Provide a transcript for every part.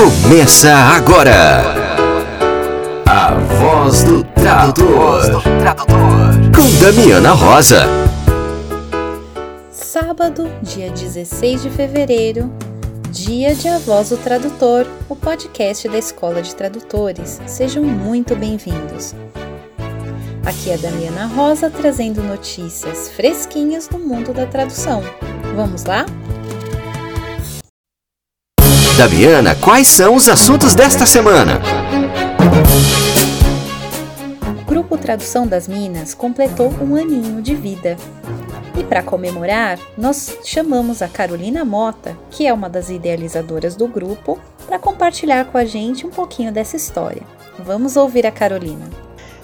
Começa agora. A voz do tradutor. Com Damiana Rosa. Sábado, dia 16 de fevereiro, dia de A Voz do Tradutor, o podcast da Escola de Tradutores. Sejam muito bem-vindos. Aqui é a Damiana Rosa trazendo notícias fresquinhas do mundo da tradução. Vamos lá? Damiana, quais são os assuntos desta semana? O Grupo Tradução das Minas completou um aninho de vida. E para comemorar, nós chamamos a Carolina Mota, que é uma das idealizadoras do grupo, para compartilhar com a gente um pouquinho dessa história. Vamos ouvir a Carolina.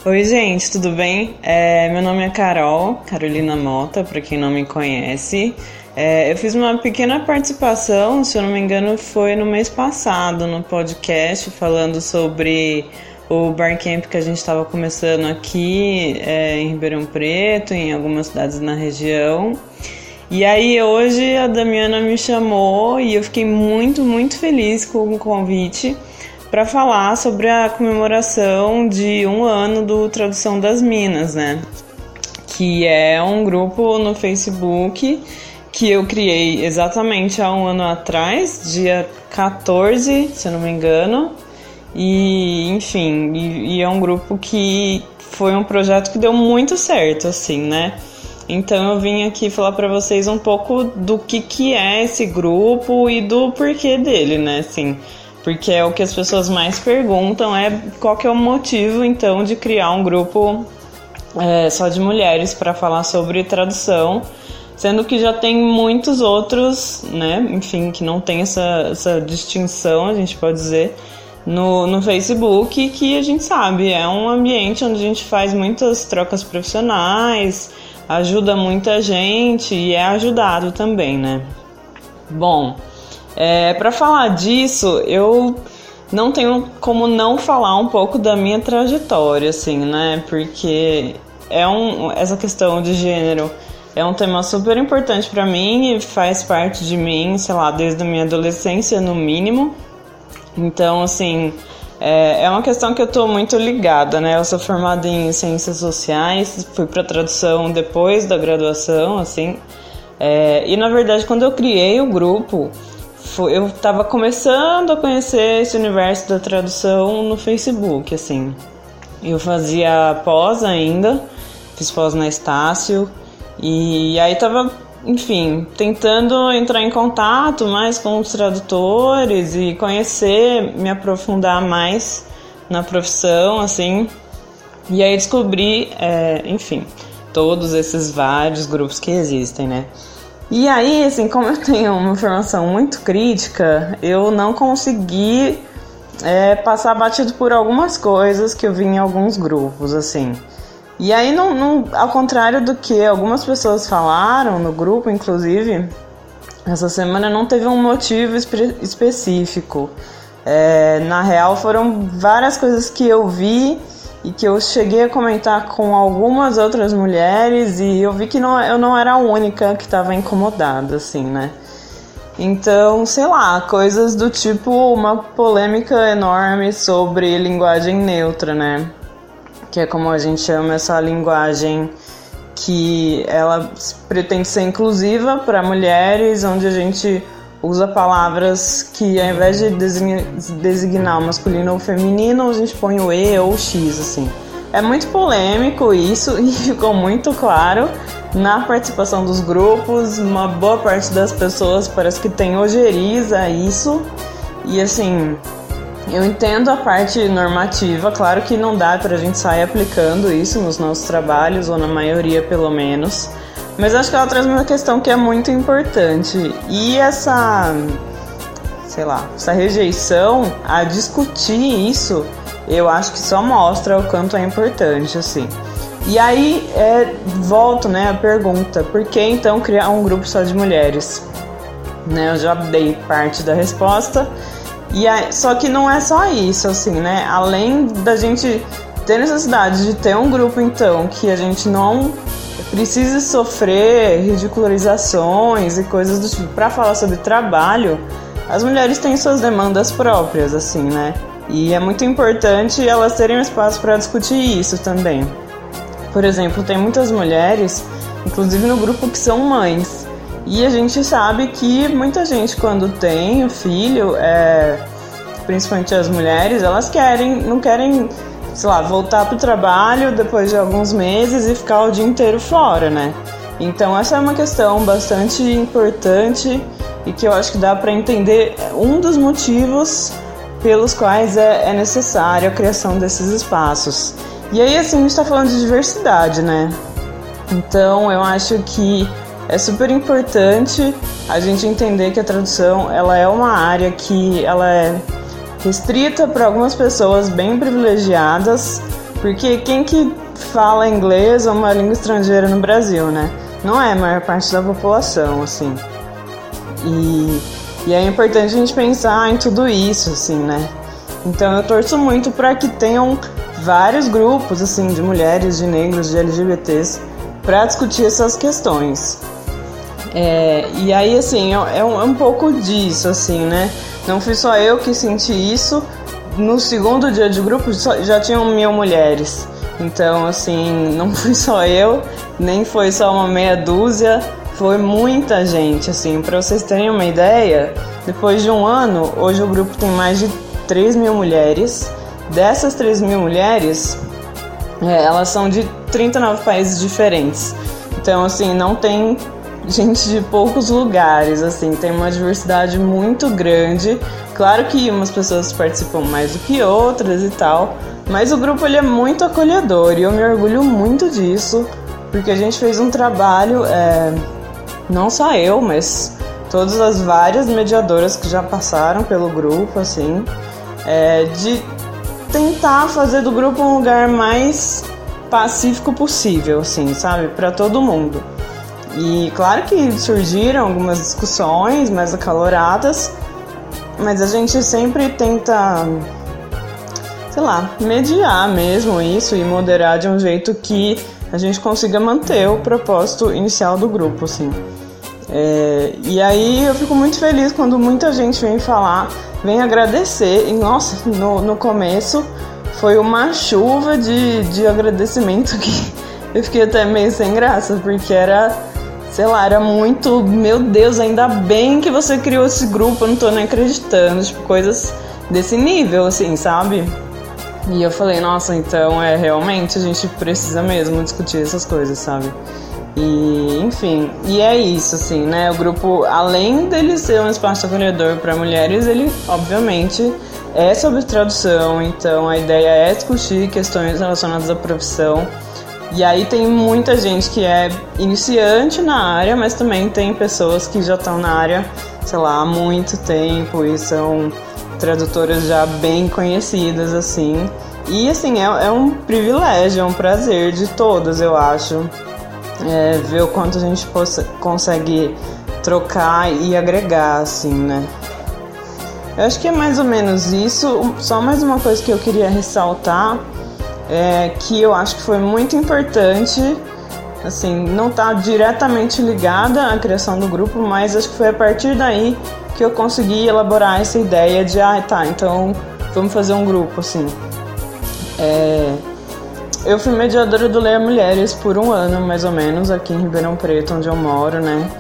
Oi, gente, tudo bem? É, meu nome é Carol, Carolina Mota, para quem não me conhece. É, eu fiz uma pequena participação, se eu não me engano, foi no mês passado, no podcast, falando sobre o barcamp que a gente estava começando aqui é, em Ribeirão Preto, em algumas cidades na região. E aí hoje a Damiana me chamou e eu fiquei muito, muito feliz com o convite para falar sobre a comemoração de um ano do Tradução das Minas, né? Que é um grupo no Facebook que eu criei exatamente há um ano atrás, dia 14, se eu não me engano. E, enfim, e, e é um grupo que foi um projeto que deu muito certo, assim, né? Então eu vim aqui falar para vocês um pouco do que, que é esse grupo e do porquê dele, né? Assim, porque é o que as pessoas mais perguntam é qual que é o motivo então de criar um grupo é, só de mulheres para falar sobre tradução Sendo que já tem muitos outros, né? Enfim, que não tem essa, essa distinção, a gente pode dizer, no, no Facebook, que a gente sabe, é um ambiente onde a gente faz muitas trocas profissionais, ajuda muita gente e é ajudado também, né? Bom, é, para falar disso, eu não tenho como não falar um pouco da minha trajetória, assim, né? Porque é um, essa questão de gênero é um tema super importante para mim e faz parte de mim, sei lá, desde a minha adolescência, no mínimo. Então, assim, é, é uma questão que eu estou muito ligada, né? Eu sou formada em ciências sociais, fui para tradução depois da graduação, assim. É, e na verdade, quando eu criei o grupo, eu estava começando a conhecer esse universo da tradução no Facebook, assim. Eu fazia pós ainda, fiz pós na Estácio. E aí tava, enfim, tentando entrar em contato mais com os tradutores e conhecer, me aprofundar mais na profissão, assim. E aí descobri, é, enfim, todos esses vários grupos que existem, né? E aí, assim, como eu tenho uma formação muito crítica, eu não consegui é, passar batido por algumas coisas que eu vi em alguns grupos, assim. E aí, não, não, ao contrário do que algumas pessoas falaram no grupo, inclusive, essa semana não teve um motivo espe específico. É, na real, foram várias coisas que eu vi e que eu cheguei a comentar com algumas outras mulheres e eu vi que não, eu não era a única que estava incomodada, assim, né? Então, sei lá, coisas do tipo uma polêmica enorme sobre linguagem neutra, né? que é como a gente chama essa linguagem que ela pretende ser inclusiva para mulheres, onde a gente usa palavras que ao invés de designar o masculino ou feminino, a gente põe o e ou o x, assim. É muito polêmico isso e ficou muito claro na participação dos grupos. Uma boa parte das pessoas parece que tem ojeriza isso. E assim, eu entendo a parte normativa, claro que não dá para a gente sair aplicando isso nos nossos trabalhos, ou na maioria pelo menos, mas acho que ela traz uma questão que é muito importante. E essa, sei lá, essa rejeição a discutir isso, eu acho que só mostra o quanto é importante, assim. E aí, é, volto né, a pergunta: por que então criar um grupo só de mulheres? Né, eu já dei parte da resposta. E aí, só que não é só isso, assim, né? Além da gente ter necessidade de ter um grupo, então, que a gente não precise sofrer ridicularizações e coisas do tipo para falar sobre trabalho, as mulheres têm suas demandas próprias, assim, né? E é muito importante elas terem um espaço para discutir isso também. Por exemplo, tem muitas mulheres, inclusive no grupo, que são mães. E a gente sabe que muita gente, quando tem o filho, é, principalmente as mulheres, elas querem, não querem, sei lá, voltar para o trabalho depois de alguns meses e ficar o dia inteiro fora, né? Então essa é uma questão bastante importante e que eu acho que dá para entender um dos motivos pelos quais é, é necessária a criação desses espaços. E aí assim a gente está falando de diversidade, né? Então eu acho que é super importante a gente entender que a tradução ela é uma área que ela é restrita para algumas pessoas bem privilegiadas, porque quem que fala inglês ou uma língua estrangeira no Brasil, né? Não é a maior parte da população, assim. E, e é importante a gente pensar em tudo isso, assim, né? Então eu torço muito para que tenham vários grupos, assim, de mulheres, de negros, de LGBTs, para discutir essas questões. É, e aí, assim, é, é um, é um pouco disso, assim, né? Não fui só eu que senti isso. No segundo dia de grupo já tinham mil mulheres. Então, assim, não fui só eu, nem foi só uma meia dúzia, foi muita gente, assim. Para vocês terem uma ideia, depois de um ano, hoje o grupo tem mais de 3 mil mulheres. Dessas 3 mil mulheres, é, elas são de 39 países diferentes. Então, assim, não tem gente de poucos lugares, assim, tem uma diversidade muito grande. Claro que umas pessoas participam mais do que outras e tal, mas o grupo ele é muito acolhedor e eu me orgulho muito disso, porque a gente fez um trabalho, é, não só eu, mas todas as várias mediadoras que já passaram pelo grupo, assim, é, de tentar fazer do grupo um lugar mais pacífico possível, assim, sabe, para todo mundo. E claro que surgiram algumas discussões mais acaloradas, mas a gente sempre tenta sei lá, mediar mesmo isso e moderar de um jeito que a gente consiga manter o propósito inicial do grupo, assim. É, e aí eu fico muito feliz quando muita gente vem falar, vem agradecer. E nossa, no, no começo foi uma chuva de, de agradecimento que eu fiquei até meio sem graça, porque era, sei lá, era muito, meu Deus, ainda bem que você criou esse grupo, eu não tô nem acreditando, tipo, coisas desse nível, assim, sabe? E eu falei, nossa, então é realmente a gente precisa mesmo discutir essas coisas, sabe? E, enfim, e é isso, assim, né? O grupo, além dele ser um espaço acolhedor para mulheres, ele, obviamente, é sobre tradução, então a ideia é discutir questões relacionadas à profissão. E aí tem muita gente que é iniciante na área, mas também tem pessoas que já estão na área, sei lá, há muito tempo e são tradutoras já bem conhecidas, assim. E, assim, é, é um privilégio, é um prazer de todas, eu acho, é, ver o quanto a gente consegue trocar e agregar, assim, né? Eu acho que é mais ou menos isso. Só mais uma coisa que eu queria ressaltar é que eu acho que foi muito importante, assim, não tá diretamente ligada à criação do grupo, mas acho que foi a partir daí que eu consegui elaborar essa ideia de, ah, tá, então vamos fazer um grupo, assim. É, eu fui mediadora do Leia Mulheres por um ano, mais ou menos, aqui em Ribeirão Preto, onde eu moro, né?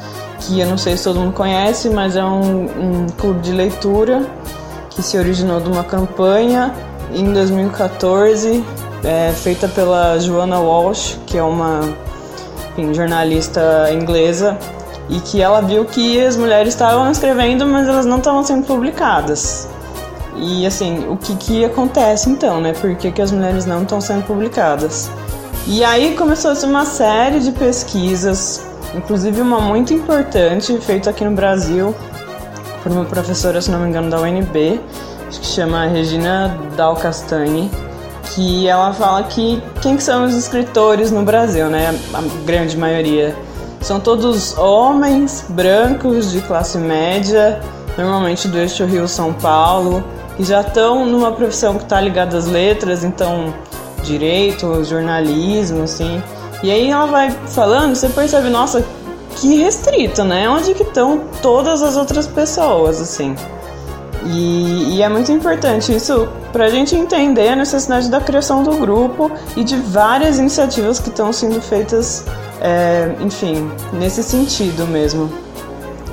Que eu não sei se todo mundo conhece, mas é um, um clube de leitura que se originou de uma campanha em 2014, é, feita pela Joanna Walsh, que é uma enfim, jornalista inglesa e que ela viu que as mulheres estavam escrevendo, mas elas não estavam sendo publicadas. E assim, o que, que acontece então, né? Por que, que as mulheres não estão sendo publicadas? E aí começou-se uma série de pesquisas, inclusive uma muito importante, feita aqui no Brasil por uma professora, se não me engano, da UNB, que chama Regina Dal Castanhe, que ela fala que quem que são os escritores no Brasil, né? A grande maioria são todos homens brancos de classe média, normalmente do eixo Rio-São Paulo, que já estão numa profissão que está ligada às letras, então direito, jornalismo, assim. E aí ela vai falando, você percebe, nossa, que restrito, né? Onde que estão todas as outras pessoas, assim? E, e, é muito importante isso para a gente entender a necessidade da criação do grupo e de várias iniciativas que estão sendo feitas, é, enfim, nesse sentido mesmo.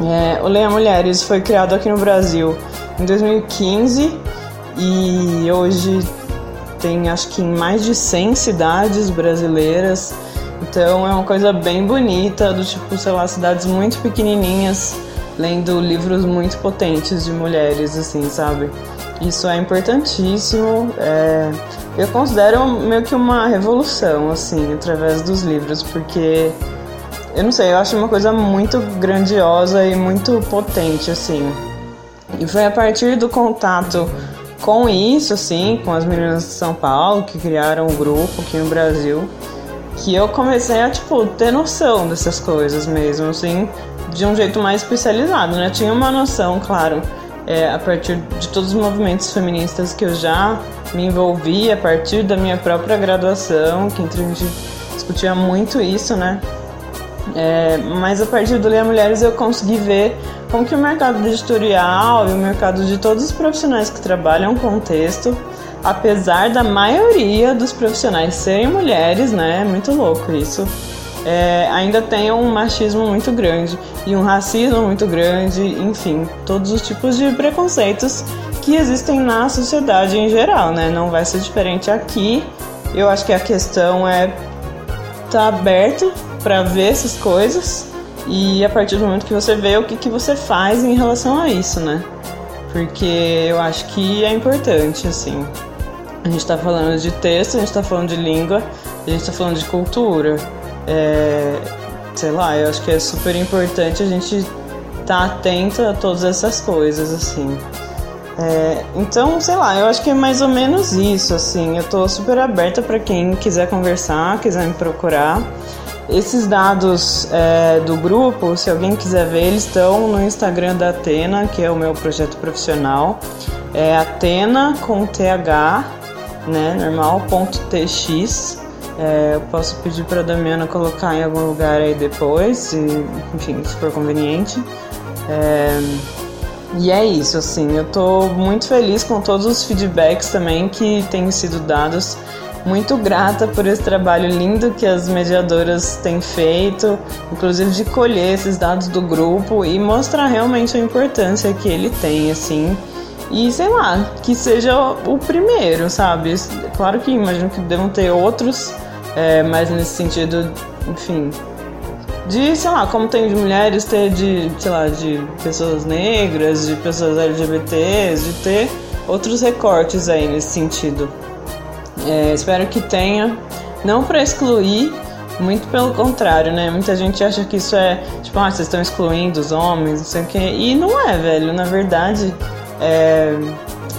É, o Leia Mulheres foi criado aqui no Brasil em 2015 e hoje tem acho que em mais de 100 cidades brasileiras. Então é uma coisa bem bonita, do tipo, sei lá, cidades muito pequenininhas lendo livros muito potentes de mulheres, assim, sabe? Isso é importantíssimo. É... Eu considero meio que uma revolução, assim, através dos livros, porque eu não sei, eu acho uma coisa muito grandiosa e muito potente, assim. E foi a partir do contato com isso, assim, com as meninas de São Paulo, que criaram um grupo aqui no Brasil, que eu comecei a, tipo, ter noção dessas coisas mesmo, assim, de um jeito mais especializado, né? tinha uma noção, claro, é, a partir de todos os movimentos feministas que eu já me envolvi, a partir da minha própria graduação, que gente discutia muito isso, né? É, mas a partir do Leia Mulheres eu consegui ver como que o mercado editorial e o mercado de todos os profissionais que trabalham com texto, apesar da maioria dos profissionais serem mulheres, né? É muito louco isso é, ainda tem um machismo muito grande e um racismo muito grande, enfim, todos os tipos de preconceitos que existem na sociedade em geral, né? Não vai ser diferente aqui. Eu acho que a questão é estar tá aberto para ver essas coisas e a partir do momento que você vê o que, que você faz em relação a isso, né? Porque eu acho que é importante, assim. A gente está falando de texto, a gente está falando de língua, a gente está falando de cultura é, sei lá, eu acho que é super importante a gente estar tá atento a todas essas coisas, assim. É, então, sei lá, eu acho que é mais ou menos isso, assim. Eu tô super aberta para quem quiser conversar, quiser me procurar. Esses dados é, do grupo, se alguém quiser ver, eles estão no Instagram da Atena, que é o meu projeto profissional. É Atena com TH, né, normal, ponto TX. É, eu posso pedir para a Damiana colocar em algum lugar aí depois, se, enfim, se for conveniente. É, e é isso, assim, eu estou muito feliz com todos os feedbacks também que têm sido dados. Muito grata por esse trabalho lindo que as mediadoras têm feito, inclusive de colher esses dados do grupo e mostrar realmente a importância que ele tem, assim. E sei lá, que seja o primeiro, sabe? Claro que imagino que devam ter outros é, mas nesse sentido, enfim, de, sei lá, como tem de mulheres, ter de, sei lá, de pessoas negras, de pessoas LGBTs, de ter outros recortes aí nesse sentido. É, espero que tenha, não para excluir, muito pelo contrário, né? Muita gente acha que isso é, tipo, ah, vocês estão excluindo os homens, não sei o quê. E não é, velho. Na verdade, é,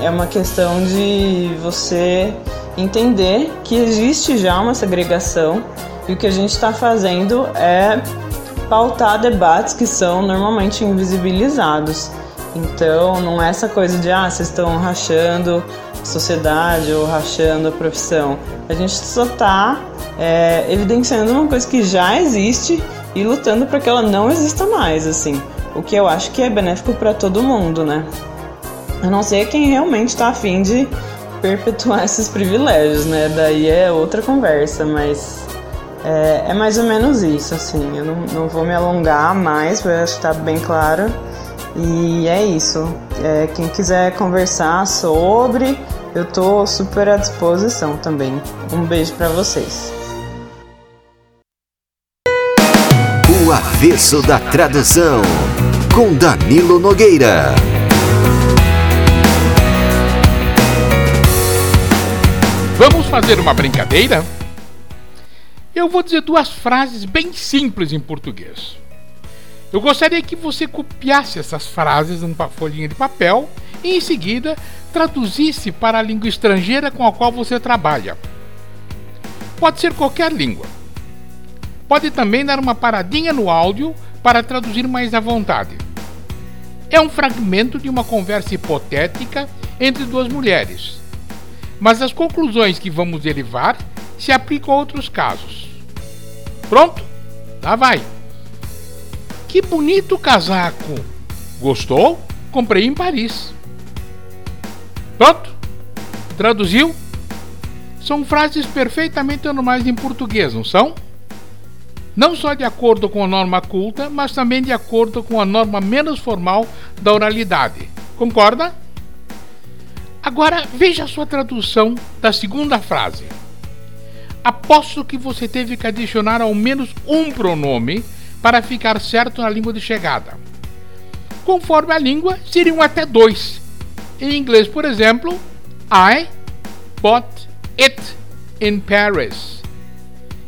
é uma questão de você entender que existe já uma segregação e o que a gente está fazendo é pautar debates que são normalmente invisibilizados. Então, não é essa coisa de, ah, vocês estão rachando a sociedade ou rachando a profissão. A gente só está é, evidenciando uma coisa que já existe e lutando para que ela não exista mais, assim. O que eu acho que é benéfico para todo mundo, né? A não ser quem realmente está afim de perpetuar esses privilégios, né? Daí é outra conversa, mas é, é mais ou menos isso, assim. Eu não, não vou me alongar mais, eu acho que tá bem claro. E é isso. É, quem quiser conversar sobre, eu tô super à disposição também. Um beijo para vocês. O avesso da tradução com Danilo Nogueira. Fazer uma brincadeira? Eu vou dizer duas frases bem simples em português. Eu gostaria que você copiasse essas frases numa folhinha de papel e em seguida traduzisse para a língua estrangeira com a qual você trabalha. Pode ser qualquer língua. Pode também dar uma paradinha no áudio para traduzir mais à vontade. É um fragmento de uma conversa hipotética entre duas mulheres mas as conclusões que vamos derivar se aplicam a outros casos. Pronto? Lá vai. Que bonito casaco! Gostou? Comprei em Paris. Pronto? Traduziu? São frases perfeitamente normais em português, não são? Não só de acordo com a norma culta, mas também de acordo com a norma menos formal da oralidade. Concorda? Agora veja a sua tradução da segunda frase. Aposto que você teve que adicionar ao menos um pronome para ficar certo na língua de chegada. Conforme a língua, seriam até dois. Em inglês, por exemplo, I bought it in Paris.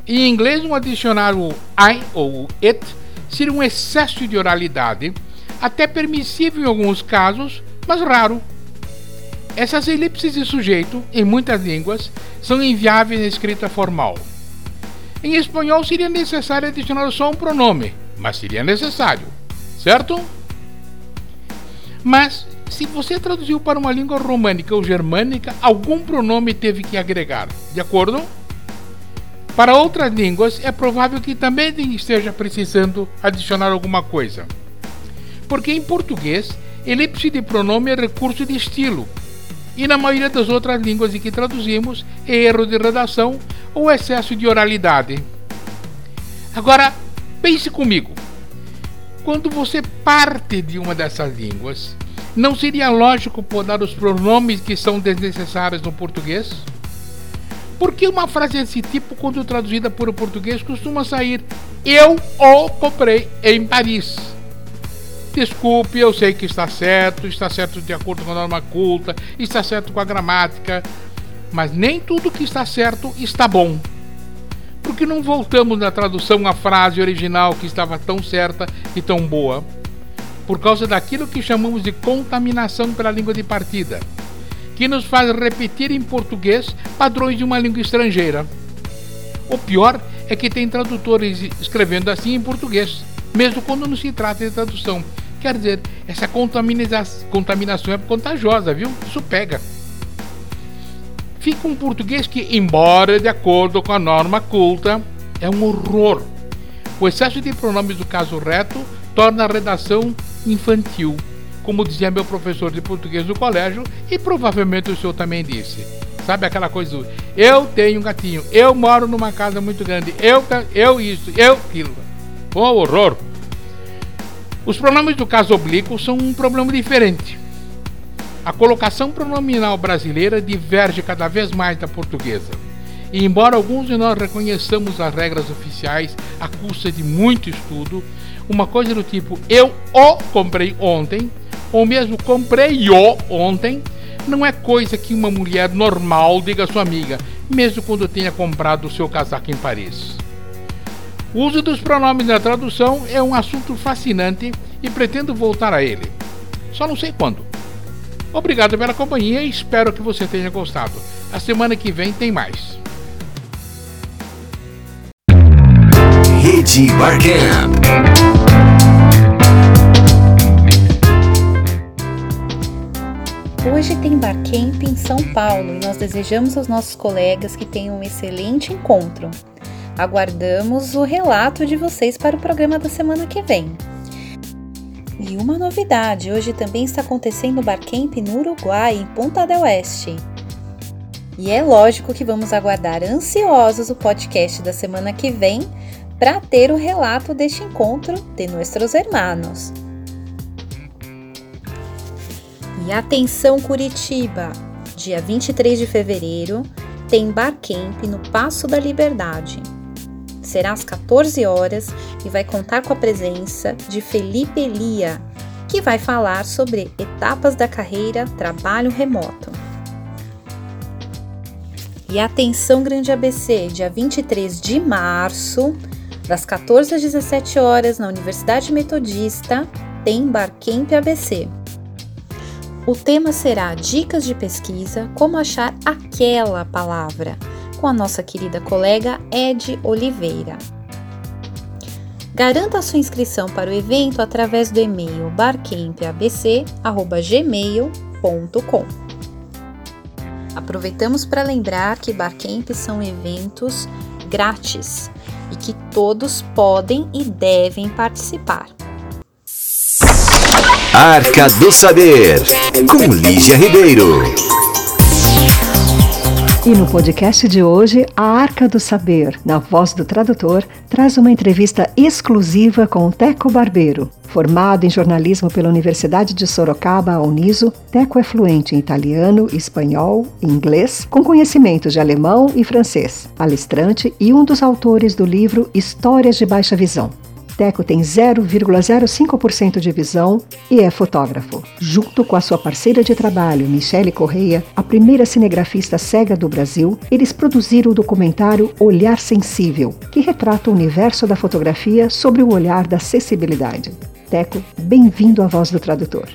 Em inglês, um adicionário I ou it seria um excesso de oralidade, até permissível em alguns casos, mas raro. Essas elipses de sujeito, em muitas línguas, são inviáveis na escrita formal. Em espanhol seria necessário adicionar só um pronome, mas seria necessário, certo? Mas, se você traduziu para uma língua românica ou germânica, algum pronome teve que agregar, de acordo? Para outras línguas, é provável que também esteja precisando adicionar alguma coisa. Porque em português, elipse de pronome é recurso de estilo, e na maioria das outras línguas em que traduzimos, erro de redação ou excesso de oralidade. Agora, pense comigo. Quando você parte de uma dessas línguas, não seria lógico podar os pronomes que são desnecessários no português? Por que uma frase desse tipo, quando traduzida para o português, costuma sair Eu o comprei em Paris? Desculpe, eu sei que está certo, está certo de acordo com a norma culta, está certo com a gramática, mas nem tudo que está certo está bom. Por que não voltamos na tradução à frase original que estava tão certa e tão boa? Por causa daquilo que chamamos de contaminação pela língua de partida, que nos faz repetir em português padrões de uma língua estrangeira. O pior é que tem tradutores escrevendo assim em português, mesmo quando não se trata de tradução. Quer dizer, essa contaminação é contagiosa, viu? Isso pega fica um português que, embora de acordo com a norma culta, é um horror. O excesso de pronomes do caso reto torna a redação infantil, como dizia meu professor de português do colégio e provavelmente o senhor também disse. Sabe aquela coisa eu tenho um gatinho, eu moro numa casa muito grande, eu, eu isso, eu aquilo. Um horror. Os pronomes do caso oblíquo são um problema diferente. A colocação pronominal brasileira diverge cada vez mais da portuguesa. E embora alguns de nós reconheçamos as regras oficiais à custa de muito estudo, uma coisa do tipo eu o comprei ontem, ou mesmo comprei o ontem, não é coisa que uma mulher normal diga à sua amiga, mesmo quando tenha comprado o seu casaco em Paris. O uso dos pronomes na tradução é um assunto fascinante e pretendo voltar a ele. Só não sei quando. Obrigado pela companhia e espero que você tenha gostado. A semana que vem tem mais. Rede Barcamp. Hoje tem Barcamp em São Paulo e nós desejamos aos nossos colegas que tenham um excelente encontro. Aguardamos o relato de vocês para o programa da semana que vem. E uma novidade, hoje também está acontecendo o Barcamp no Uruguai, em Ponta del Oeste. E é lógico que vamos aguardar ansiosos o podcast da semana que vem para ter o relato deste encontro de nossos hermanos. E atenção Curitiba, dia 23 de fevereiro tem Barcamp no Passo da Liberdade será às 14 horas e vai contar com a presença de Felipe Elia, que vai falar sobre etapas da carreira trabalho remoto. E atenção Grande ABC, dia 23 de março, das 14 às 17 horas, na Universidade Metodista, tem Barcamp ABC. O tema será Dicas de pesquisa, como achar aquela palavra com a nossa querida colega Ed Oliveira. Garanta sua inscrição para o evento através do e-mail barcampabc@gmail.com. Aproveitamos para lembrar que Barcamp são eventos grátis e que todos podem e devem participar. Arca do Saber, com Lígia Ribeiro. E no podcast de hoje, a Arca do Saber, na voz do tradutor, traz uma entrevista exclusiva com Teco Barbeiro. Formado em jornalismo pela Universidade de Sorocaba, a Uniso, Teco é fluente em italiano, espanhol e inglês, com conhecimentos de alemão e francês, palestrante e um dos autores do livro Histórias de Baixa Visão. Teco tem 0,05% de visão e é fotógrafo. Junto com a sua parceira de trabalho, Michele Correia, a primeira cinegrafista cega do Brasil, eles produziram o documentário Olhar Sensível, que retrata o universo da fotografia sobre o olhar da acessibilidade. Teco, bem-vindo à Voz do Tradutor.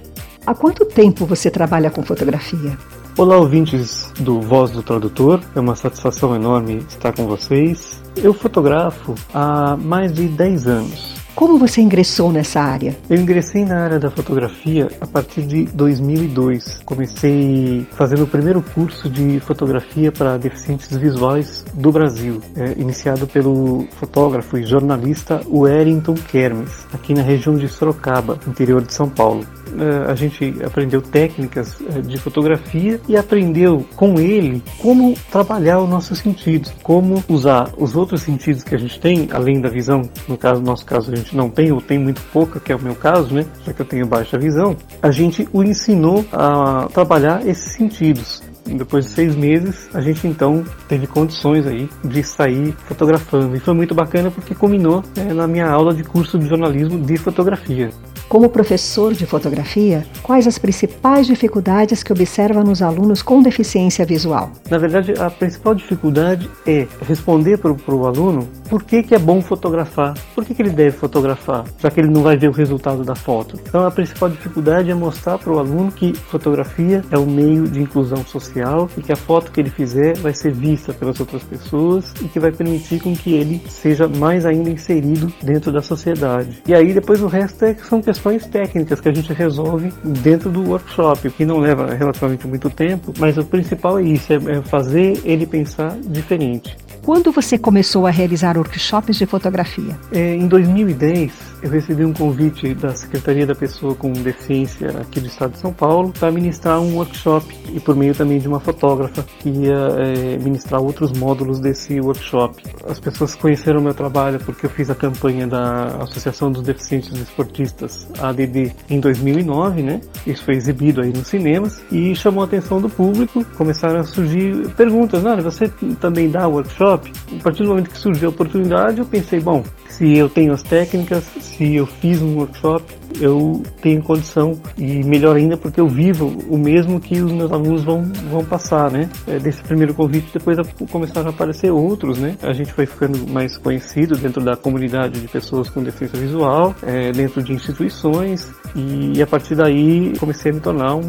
Há quanto tempo você trabalha com fotografia? Olá, ouvintes do Voz do Tradutor. É uma satisfação enorme estar com vocês. Eu fotografo há mais de 10 anos. Como você ingressou nessa área? Eu ingressei na área da fotografia a partir de 2002. Comecei fazendo o primeiro curso de fotografia para deficientes visuais do Brasil, é, iniciado pelo fotógrafo e jornalista Wellington Kermes, aqui na região de Sorocaba, interior de São Paulo. É, a gente aprendeu técnicas é, de fotografia e aprendeu com ele como trabalhar os nossos sentidos, como usar os outros sentidos que a gente tem, além da visão, no caso, no nosso caso a gente não tem ou tem muito pouca, que é o meu caso, né, já que eu tenho baixa visão, a gente o ensinou a trabalhar esses sentidos. Depois de seis meses, a gente então teve condições aí de sair fotografando. E foi muito bacana porque combinou é, na minha aula de curso de jornalismo de fotografia. Como professor de fotografia, quais as principais dificuldades que observa nos alunos com deficiência visual? Na verdade, a principal dificuldade é responder para o aluno por que, que é bom fotografar, por que, que ele deve fotografar, já que ele não vai ver o resultado da foto. Então, a principal dificuldade é mostrar para o aluno que fotografia é um meio de inclusão social e que a foto que ele fizer vai ser vista pelas outras pessoas e que vai permitir com que ele seja mais ainda inserido dentro da sociedade. E aí, depois, o resto é, são questões questões técnicas que a gente resolve dentro do workshop, o que não leva relativamente muito tempo, mas o principal é isso, é fazer ele pensar diferente. Quando você começou a realizar workshops de fotografia? É, em 2010, eu recebi um convite da Secretaria da Pessoa com Deficiência aqui do Estado de São Paulo para ministrar um workshop e por meio também de uma fotógrafa que ia é, ministrar outros módulos desse workshop. As pessoas conheceram meu trabalho porque eu fiz a campanha da Associação dos Deficientes Esportistas, ADD, em 2009, né? Isso foi exibido aí nos cinemas e chamou a atenção do público. Começaram a surgir perguntas: Olha, você também dá workshop, a partir do momento que surgiu a oportunidade, eu pensei, bom, se eu tenho as técnicas, se eu fiz um workshop, eu tenho condição e melhor ainda porque eu vivo o mesmo que os meus alunos vão, vão passar, né? É, desse primeiro convite, depois começaram a aparecer outros, né? A gente foi ficando mais conhecido dentro da comunidade de pessoas com deficiência visual, é, dentro de instituições e a partir daí comecei a me tornar um,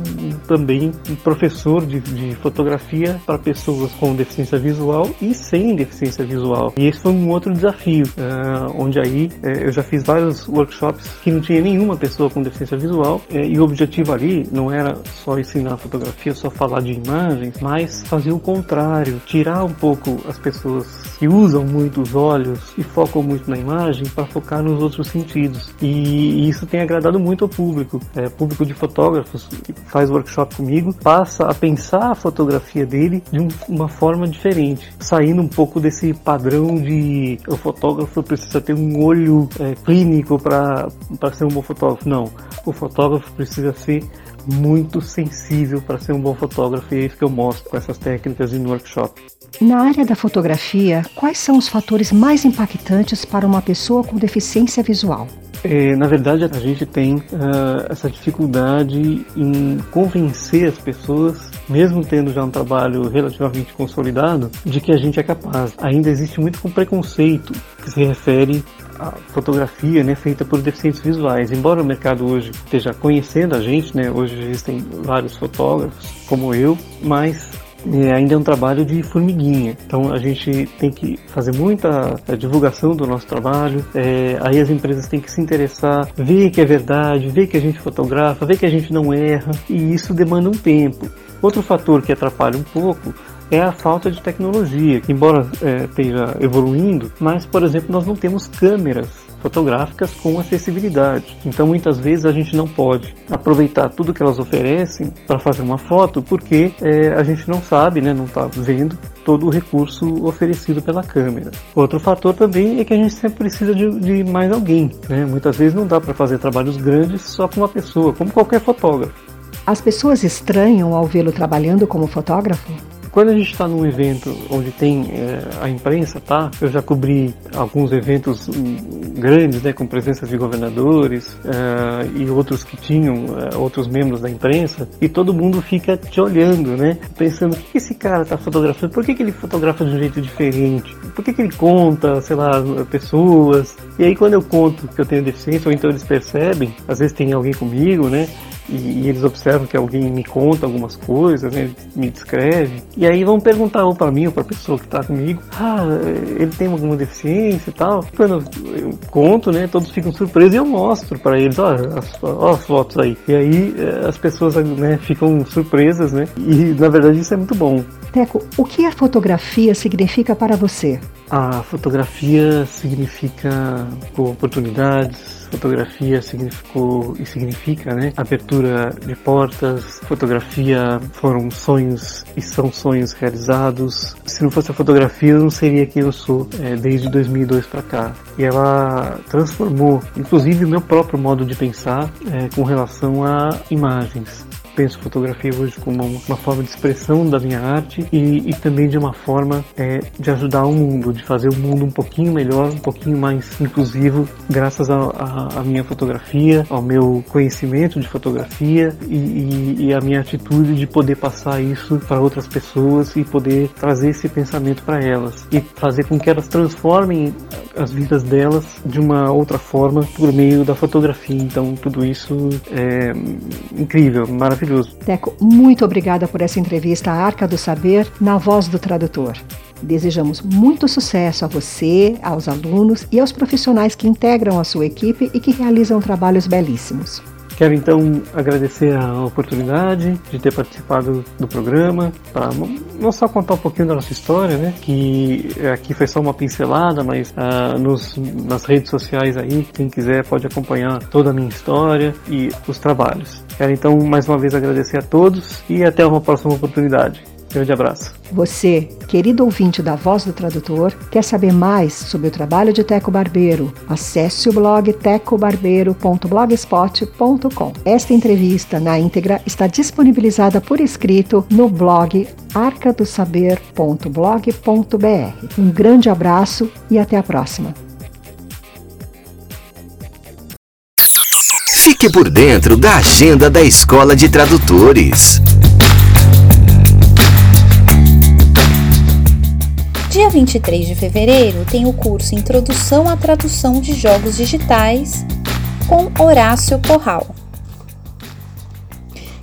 também um professor de, de fotografia para pessoas com deficiência visual e sem deficiência visual. E esse foi um outro desafio, uh, onde aí uh, eu já fiz vários workshops que não tinha nenhuma pessoa com deficiência visual uh, e o objetivo ali não era só ensinar fotografia, só falar de imagens, mas fazer o contrário, tirar um pouco as pessoas que usam muito os olhos e focam muito na imagem para focar nos outros sentidos. E, e isso tem agradado muito ao público, é, público de fotógrafos que faz workshop comigo, passa a pensar a fotografia dele de um, uma forma diferente, saindo um pouco desse padrão de o fotógrafo precisa ter um olho é, clínico para ser um bom fotógrafo. Não, o fotógrafo precisa ser muito sensível para ser um bom fotógrafo e é isso que eu mostro com essas técnicas no workshop. Na área da fotografia, quais são os fatores mais impactantes para uma pessoa com deficiência visual? É, na verdade, a gente tem uh, essa dificuldade em convencer as pessoas, mesmo tendo já um trabalho relativamente consolidado, de que a gente é capaz. Ainda existe muito preconceito que se refere à fotografia né, feita por deficientes visuais. Embora o mercado hoje esteja conhecendo a gente, né, hoje existem vários fotógrafos como eu, mas é, ainda é um trabalho de formiguinha. Então a gente tem que fazer muita é, divulgação do nosso trabalho. É, aí as empresas têm que se interessar, ver que é verdade, ver que a gente fotografa, ver que a gente não erra. E isso demanda um tempo. Outro fator que atrapalha um pouco é a falta de tecnologia, que embora é, esteja evoluindo, mas por exemplo nós não temos câmeras fotográficas com acessibilidade. Então muitas vezes a gente não pode aproveitar tudo que elas oferecem para fazer uma foto porque é, a gente não sabe, né, não está vendo todo o recurso oferecido pela câmera. Outro fator também é que a gente sempre precisa de, de mais alguém. Né? Muitas vezes não dá para fazer trabalhos grandes só com uma pessoa, como qualquer fotógrafo. As pessoas estranham ao vê-lo trabalhando como fotógrafo? Quando a gente está num evento onde tem é, a imprensa, tá? Eu já cobri alguns eventos hum, grandes, né, com presença de governadores é, e outros que tinham é, outros membros da imprensa, e todo mundo fica te olhando, né, pensando o que esse cara está fotografando, por que, que ele fotografa de um jeito diferente, por que, que ele conta, sei lá, pessoas. E aí quando eu conto que eu tenho deficiência, ou então eles percebem, às vezes tem alguém comigo, né, e, e, eles observam que alguém me conta algumas coisas, né, me descreve, e aí vão perguntar ou para mim ou para a pessoa que está comigo, ah, ele tem alguma deficiência e tal. Quando eu conto, né, todos ficam surpresos e eu mostro para eles, ó, as, ó, as fotos aí. E aí eh, as pessoas né, ficam surpresas, né, e na verdade isso é muito bom. Teco, o que a fotografia significa para você? A fotografia significa oportunidades, fotografia significou e significa, né, abertura de portas, fotografia foram sonhos e são sonhos realizados. Se não fosse a fotografia, eu não seria quem eu sou é, desde 2002 para cá. E ela transformou, inclusive, o meu próprio modo de pensar é, com relação a imagens penso fotografia hoje como uma forma de expressão da minha arte e, e também de uma forma é, de ajudar o mundo, de fazer o mundo um pouquinho melhor, um pouquinho mais inclusivo, graças à minha fotografia, ao meu conhecimento de fotografia e, e, e a minha atitude de poder passar isso para outras pessoas e poder trazer esse pensamento para elas e fazer com que elas transformem as vidas delas de uma outra forma por meio da fotografia. Então, tudo isso é incrível, maravilhoso maravilhoso. Teco, muito obrigada por essa entrevista à Arca do Saber na voz do tradutor. Desejamos muito sucesso a você, aos alunos e aos profissionais que integram a sua equipe e que realizam trabalhos belíssimos. Quero então agradecer a oportunidade de ter participado do programa, para não só contar um pouquinho da nossa história, né, que aqui foi só uma pincelada, mas ah, nos, nas redes sociais aí, quem quiser pode acompanhar toda a minha história e os trabalhos. Quero então mais uma vez agradecer a todos e até uma próxima oportunidade. Grande abraço. Você, querido ouvinte da Voz do Tradutor, quer saber mais sobre o trabalho de Teco Barbeiro? Acesse o blog tecobarbeiro.blogspot.com. Esta entrevista na íntegra está disponibilizada por escrito no blog arcadosaber.blog.br. Um grande abraço e até a próxima. Fique por dentro da agenda da Escola de Tradutores. Dia 23 de fevereiro tem o curso Introdução à Tradução de Jogos Digitais com Horácio Corral.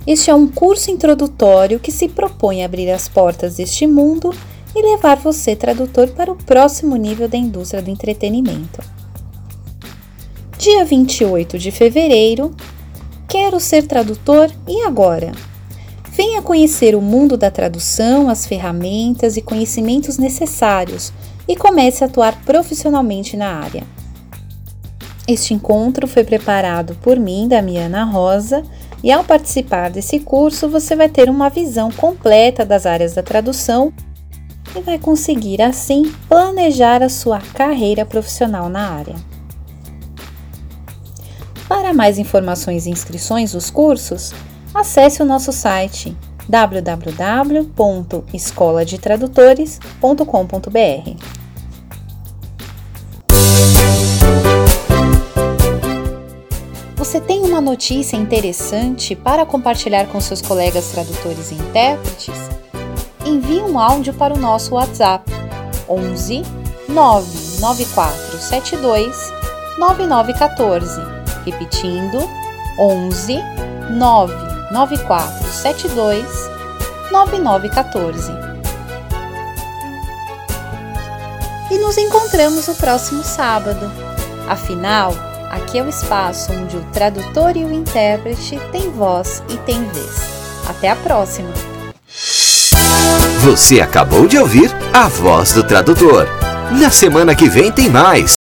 Este é um curso introdutório que se propõe a abrir as portas deste mundo e levar você, tradutor, para o próximo nível da indústria do entretenimento. Dia 28 de fevereiro, quero ser tradutor e agora? Venha conhecer o mundo da tradução, as ferramentas e conhecimentos necessários e comece a atuar profissionalmente na área. Este encontro foi preparado por mim, Damiana Rosa, e ao participar desse curso você vai ter uma visão completa das áreas da tradução e vai conseguir assim planejar a sua carreira profissional na área. Para mais informações e inscrições dos cursos, acesse o nosso site www.escoladetradutores.com.br. Você tem uma notícia interessante para compartilhar com seus colegas tradutores e intérpretes? Envie um áudio para o nosso WhatsApp 11 99472 9914, repetindo 11 9 9472 9914. E nos encontramos no próximo sábado. Afinal, aqui é o espaço onde o tradutor e o intérprete têm voz e têm vez. Até a próxima! Você acabou de ouvir a voz do tradutor. Na semana que vem tem mais.